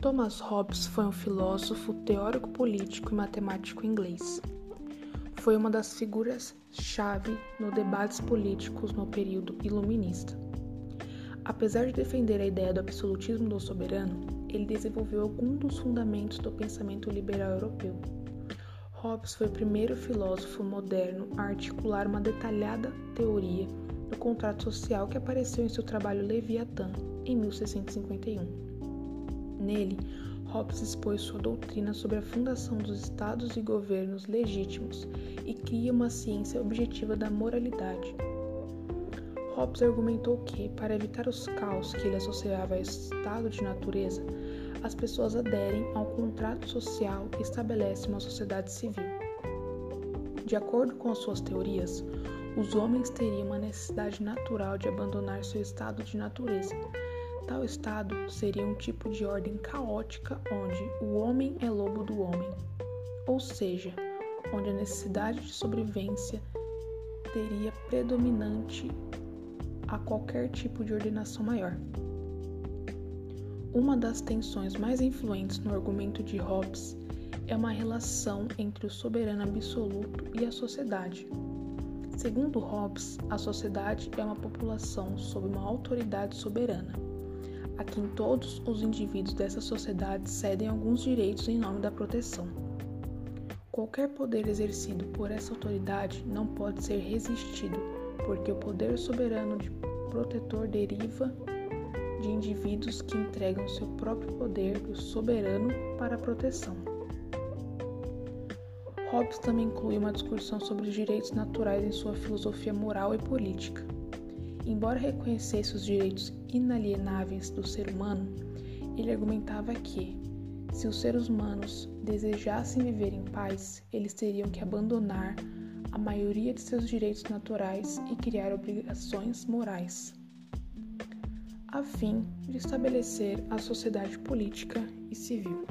Thomas Hobbes foi um filósofo, teórico político e matemático inglês. Foi uma das figuras-chave nos debates políticos no período iluminista. Apesar de defender a ideia do absolutismo do soberano, ele desenvolveu alguns dos fundamentos do pensamento liberal europeu. Hobbes foi o primeiro filósofo moderno a articular uma detalhada teoria do contrato social que apareceu em seu trabalho Leviatã, em 1651. Nele, Hobbes expôs sua doutrina sobre a fundação dos estados e governos legítimos e cria uma ciência objetiva da moralidade. Hobbes argumentou que, para evitar os caos que ele associava ao estado de natureza, as pessoas aderem ao contrato social que estabelece uma sociedade civil. De acordo com suas teorias, os homens teriam uma necessidade natural de abandonar seu estado de natureza. Tal estado seria um tipo de ordem caótica onde o homem é lobo do homem, ou seja, onde a necessidade de sobrevivência teria predominante a qualquer tipo de ordenação maior. Uma das tensões mais influentes no argumento de Hobbes é uma relação entre o soberano absoluto e a sociedade. Segundo Hobbes, a sociedade é uma população sob uma autoridade soberana, a quem todos os indivíduos dessa sociedade cedem alguns direitos em nome da proteção. Qualquer poder exercido por essa autoridade não pode ser resistido, porque o poder soberano de protetor deriva de indivíduos que entregam seu próprio poder do soberano para a proteção. Hobbes também inclui uma discussão sobre os direitos naturais em sua filosofia moral e política. Embora reconhecesse os direitos inalienáveis do ser humano, ele argumentava que, se os seres humanos desejassem viver em paz, eles teriam que abandonar a maioria de seus direitos naturais e criar obrigações morais, a fim de estabelecer a sociedade política e civil.